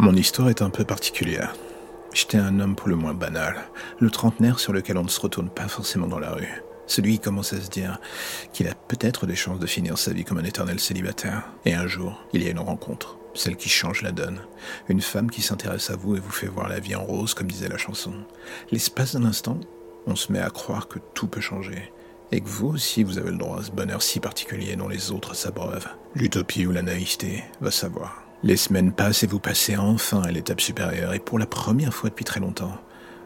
Mon histoire est un peu particulière. J'étais un homme pour le moins banal, le trentenaire sur lequel on ne se retourne pas forcément dans la rue. Celui qui commence à se dire qu'il a peut-être des chances de finir sa vie comme un éternel célibataire. Et un jour, il y a une rencontre, celle qui change la donne. Une femme qui s'intéresse à vous et vous fait voir la vie en rose, comme disait la chanson. L'espace d'un instant, on se met à croire que tout peut changer. Et que vous aussi, vous avez le droit à ce bonheur si particulier dont les autres s'abreuvent. L'utopie ou la naïveté, va savoir. Les semaines passent et vous passez enfin à l'étape supérieure, et pour la première fois depuis très longtemps,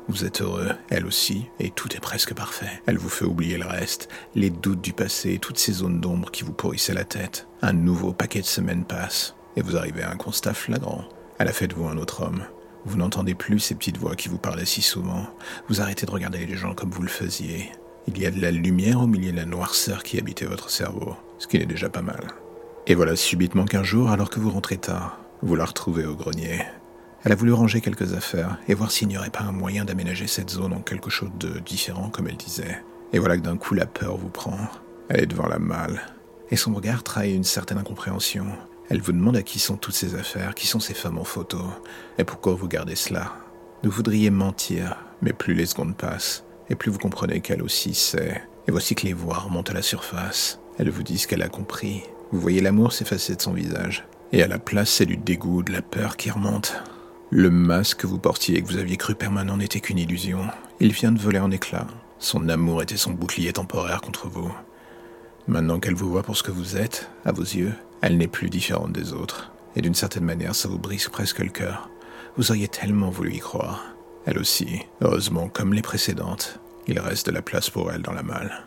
vous êtes heureux, elle aussi, et tout est presque parfait. Elle vous fait oublier le reste, les doutes du passé, toutes ces zones d'ombre qui vous pourrissaient la tête. Un nouveau paquet de semaines passe, et vous arrivez à un constat flagrant. Elle a fait de vous un autre homme. Vous n'entendez plus ces petites voix qui vous parlaient si souvent. Vous arrêtez de regarder les gens comme vous le faisiez. Il y a de la lumière au milieu de la noirceur qui habitait votre cerveau, ce qui est déjà pas mal. Et voilà subitement qu'un jour, alors que vous rentrez tard, vous la retrouvez au grenier. Elle a voulu ranger quelques affaires et voir s'il n'y aurait pas un moyen d'aménager cette zone en quelque chose de différent, comme elle disait. Et voilà que d'un coup la peur vous prend. Elle est devant la malle. Et son regard trahit une certaine incompréhension. Elle vous demande à qui sont toutes ces affaires, qui sont ces femmes en photo, et pourquoi vous gardez cela? Vous voudriez mentir, mais plus les secondes passent, et plus vous comprenez qu'elle aussi sait. Et voici que les voix remontent à la surface. Elles vous disent qu'elle a compris. Vous voyez l'amour s'effacer de son visage. Et à la place, c'est du dégoût, de la peur qui remonte. Le masque que vous portiez et que vous aviez cru permanent n'était qu'une illusion. Il vient de voler en éclats. Son amour était son bouclier temporaire contre vous. Maintenant qu'elle vous voit pour ce que vous êtes, à vos yeux, elle n'est plus différente des autres. Et d'une certaine manière, ça vous brise presque le cœur. Vous auriez tellement voulu y croire. Elle aussi, heureusement, comme les précédentes, il reste de la place pour elle dans la malle.